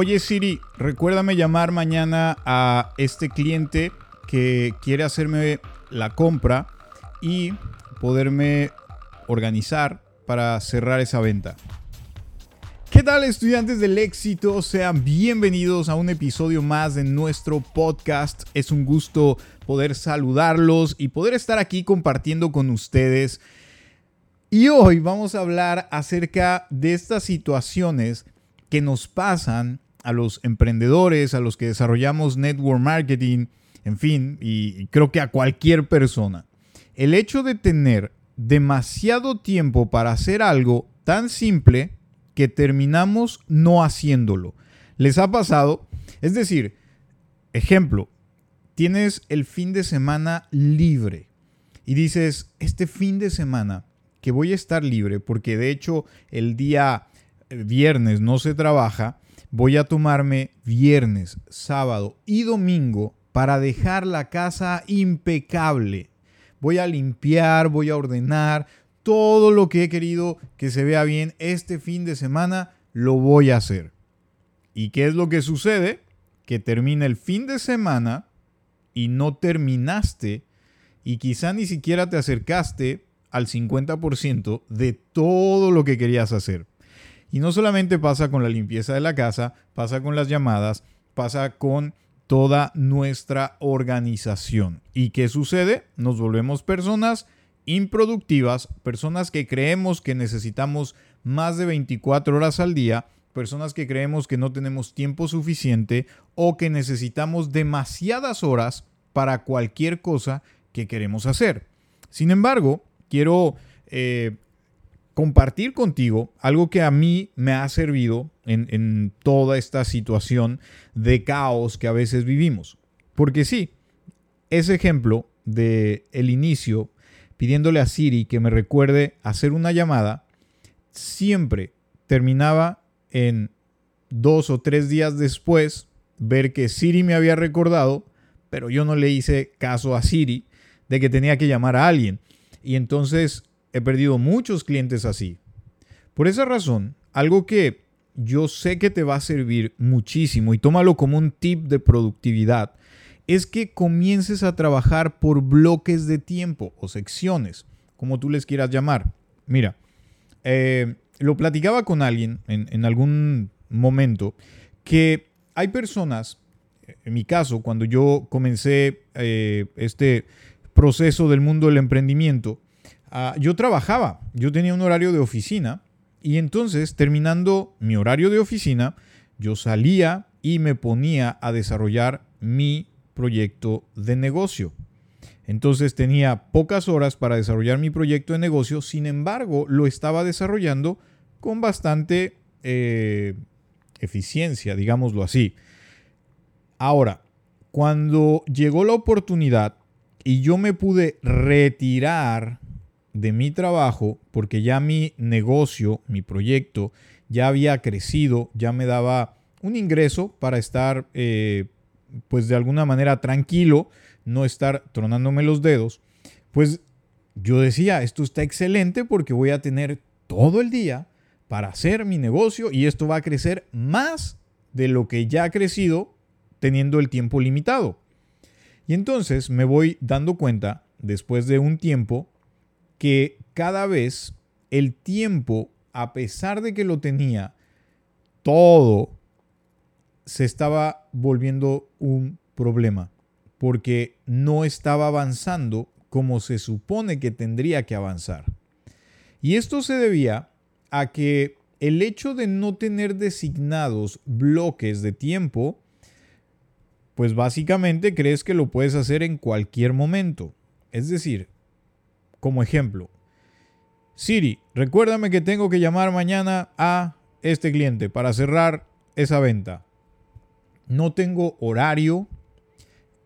Oye Siri, recuérdame llamar mañana a este cliente que quiere hacerme la compra y poderme organizar para cerrar esa venta. ¿Qué tal estudiantes del éxito? Sean bienvenidos a un episodio más de nuestro podcast. Es un gusto poder saludarlos y poder estar aquí compartiendo con ustedes. Y hoy vamos a hablar acerca de estas situaciones que nos pasan a los emprendedores, a los que desarrollamos network marketing, en fin, y creo que a cualquier persona. El hecho de tener demasiado tiempo para hacer algo tan simple que terminamos no haciéndolo. ¿Les ha pasado? Es decir, ejemplo, tienes el fin de semana libre y dices, este fin de semana que voy a estar libre, porque de hecho el día eh, viernes no se trabaja, voy a tomarme viernes, sábado y domingo para dejar la casa impecable. Voy a limpiar, voy a ordenar, todo lo que he querido que se vea bien este fin de semana, lo voy a hacer. ¿Y qué es lo que sucede? Que termina el fin de semana y no terminaste y quizá ni siquiera te acercaste al 50% de todo lo que querías hacer. Y no solamente pasa con la limpieza de la casa, pasa con las llamadas, pasa con toda nuestra organización. ¿Y qué sucede? Nos volvemos personas improductivas, personas que creemos que necesitamos más de 24 horas al día, personas que creemos que no tenemos tiempo suficiente o que necesitamos demasiadas horas para cualquier cosa que queremos hacer. Sin embargo, quiero eh, compartir contigo algo que a mí me ha servido en, en toda esta situación de caos que a veces vivimos. Porque sí, ese ejemplo de el inicio pidiéndole a Siri que me recuerde hacer una llamada, siempre terminaba en dos o tres días después ver que Siri me había recordado, pero yo no le hice caso a Siri de que tenía que llamar a alguien. Y entonces he perdido muchos clientes así. Por esa razón, algo que yo sé que te va a servir muchísimo y tómalo como un tip de productividad es que comiences a trabajar por bloques de tiempo o secciones, como tú les quieras llamar. Mira, eh, lo platicaba con alguien en, algún momento que hay personas, en mi caso, cuando yo comencé eh, este proceso del mundo del emprendimiento, ah, yo trabajaba, yo tenía un horario de oficina y entonces terminando mi horario de oficina, yo salía y me ponía a desarrollar mi proyecto de negocio. Entonces tenía pocas horas para desarrollar mi proyecto de negocio, sin embargo lo estaba desarrollando con bastante eh, eficiencia, digámoslo así. Ahora, cuando llegó la oportunidad y yo me pude retirar de mi trabajo, porque ya mi negocio, mi proyecto, ya había crecido, ya me daba un ingreso para estar eh, pues de alguna manera tranquilo, no estar tronándome los dedos, pues yo decía, esto está excelente porque voy a tener todo el día para hacer mi negocio y esto va a crecer más de lo que ya ha crecido teniendo el tiempo limitado. Y entonces me voy dando cuenta, después de un tiempo, que cada vez el tiempo, a pesar de que lo tenía todo se estaba volviendo un problema porque no estaba avanzando como se supone que tendría que avanzar. Y esto se debía a que el hecho de no tener designados bloques de tiempo, pues básicamente crees que lo puedes hacer en cualquier momento. Es decir, como ejemplo, Siri, recuérdame que tengo que llamar mañana a este cliente para cerrar esa venta no tengo horario,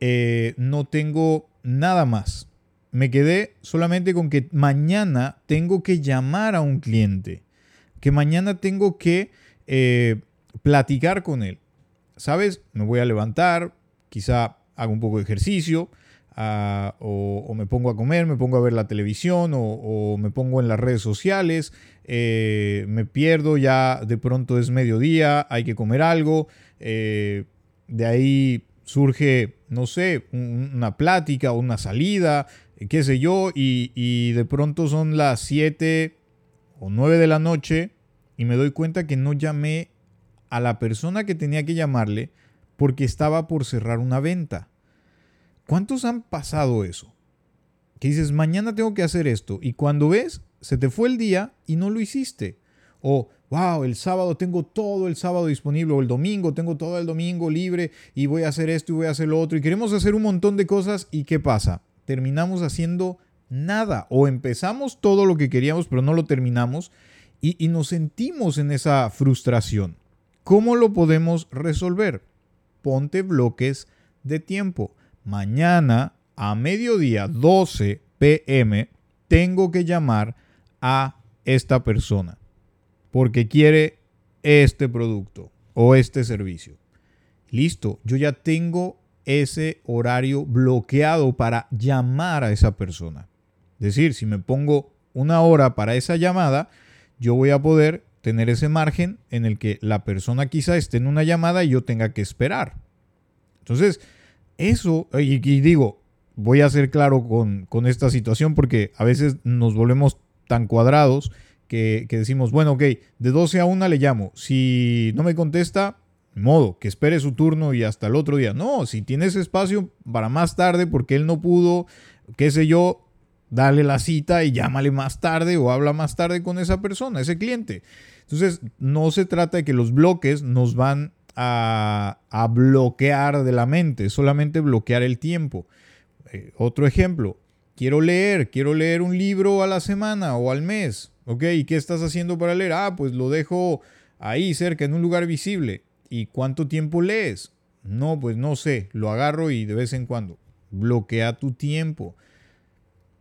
eh, no tengo nada más. Me quedé solamente con que mañana tengo que llamar a un cliente, que mañana tengo que eh, platicar con él. ¿Sabes? Me voy a levantar, quizá hago un poco de ejercicio, o, me pongo a comer, me pongo a ver la televisión o, me pongo en las redes sociales, eh, me pierdo, ya de pronto es mediodía, hay que comer algo, eh, de ahí surge, no sé, una plática o una salida, qué sé yo, y, y de pronto son las 7 o 9 de la noche y me doy cuenta que no llamé a la persona que tenía que llamarle porque estaba por cerrar una venta. ¿Cuántos han pasado eso? Que dices, mañana tengo que hacer esto y cuando ves, se te fue el día y no lo hiciste. O, wow, el sábado tengo todo el sábado disponible, o el domingo tengo todo el domingo libre y voy a hacer esto y voy a hacer lo otro. Y queremos hacer un montón de cosas y ¿qué pasa? Terminamos haciendo nada o empezamos todo lo que queríamos pero no lo terminamos y, nos sentimos en esa frustración. ¿Cómo lo podemos resolver? Ponte bloques de tiempo mañana a mediodía 12 pm tengo que llamar a esta persona porque quiere este producto o este servicio. Listo, yo ya tengo ese horario bloqueado para llamar a esa persona. Es decir, si me pongo una hora para esa llamada, yo voy a poder tener ese margen en el que la persona quizá esté en una llamada y yo tenga que esperar. Entonces, eso, y, digo, voy a ser claro con, esta situación porque a veces nos volvemos tan cuadrados que, decimos, bueno, ok, de 12 a 1 le llamo. Si no me contesta, modo, que espere su turno y hasta el otro día. No, si tienes espacio para más tarde porque él no pudo, qué sé yo, dale la cita y llámale más tarde o habla más tarde con esa persona, ese cliente. Entonces, no se trata de que los bloques nos van a, bloquear de la mente, solamente bloquear el tiempo. Eh, otro ejemplo, quiero leer, quiero leer un libro a la semana o al mes. ¿Ok? ¿Y qué estás haciendo para leer? Ah, pues lo dejo ahí cerca, en un lugar visible. ¿Y cuánto tiempo lees? No, pues no sé, lo agarro y de vez en cuando. Bloquea tu tiempo.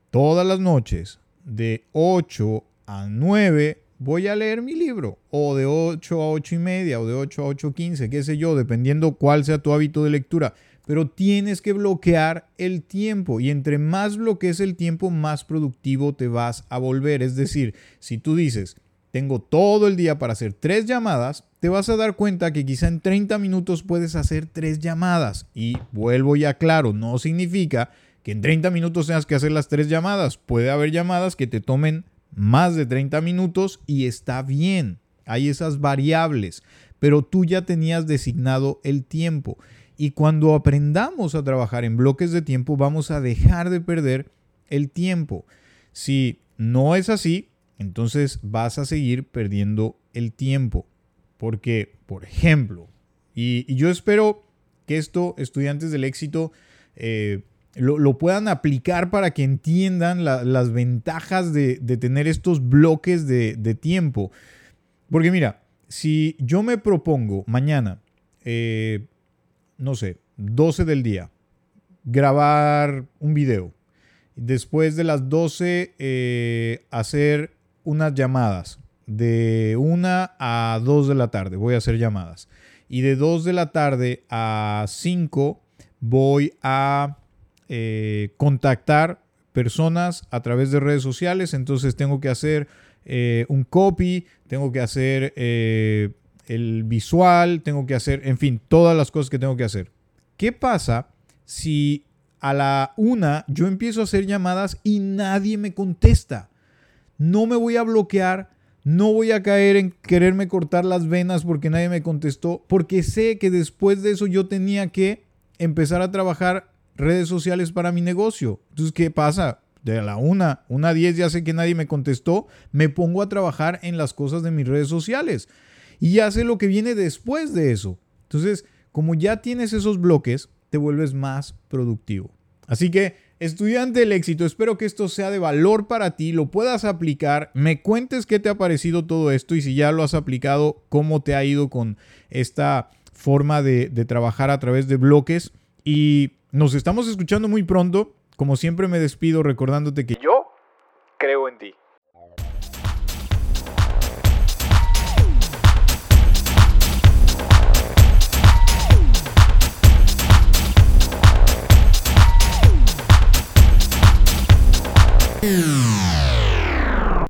Todas las noches, de 8 a 9, voy a leer mi libro, o de 8 a 8 y media, o de 8 a 8 15, qué sé yo, dependiendo cuál sea tu hábito de lectura. Pero tienes que bloquear el tiempo y entre más bloquees el tiempo, más productivo te vas a volver. Es decir, si tú dices, tengo todo el día para hacer tres llamadas, te vas a dar cuenta que quizá en 30 minutos puedes hacer tres llamadas. Y vuelvo ya claro, no significa que en 30 minutos tengas que hacer las tres llamadas. Puede haber llamadas que te tomen más de 30 minutos y está bien. Hay esas variables, pero tú ya tenías designado el tiempo. Y cuando aprendamos a trabajar en bloques de tiempo, vamos a dejar de perder el tiempo. Si no es así, entonces vas a seguir perdiendo el tiempo. Porque, por ejemplo, y, yo espero que esto, estudiantes del éxito, eh, lo, puedan aplicar para que entiendan las ventajas de, tener estos bloques de, tiempo. Porque mira, si yo me propongo mañana, eh, no sé, 12 del día, grabar un video, después de las 12 eh, hacer unas llamadas, de 1 a 2 de la tarde voy a hacer llamadas, y de 2 de la tarde a 5 voy a eh, contactar personas a través de redes sociales, entonces tengo que hacer eh, un copy, tengo que hacer eh, el visual, tengo que hacer, en fin, todas las cosas que tengo que hacer. ¿Qué pasa si a la una yo empiezo a hacer llamadas y nadie me contesta? No me voy a bloquear, no voy a caer en quererme cortar las venas porque nadie me contestó, porque sé que después de eso yo tenía que empezar a trabajar redes sociales para mi negocio. Entonces, ¿qué pasa? De la una, una diez ya sé que nadie me contestó, me pongo a trabajar en las cosas de mis redes sociales. Y ya sé lo que viene después de eso. Entonces, como ya tienes esos bloques, te vuelves más productivo. Así que, estudiante del éxito, espero que esto sea de valor para ti, lo puedas aplicar, me cuentes qué te ha parecido todo esto y si ya lo has aplicado, cómo te ha ido con esta forma de trabajar a través de bloques. Y nos estamos escuchando muy pronto. Como siempre me despido recordándote que yo creo en ti.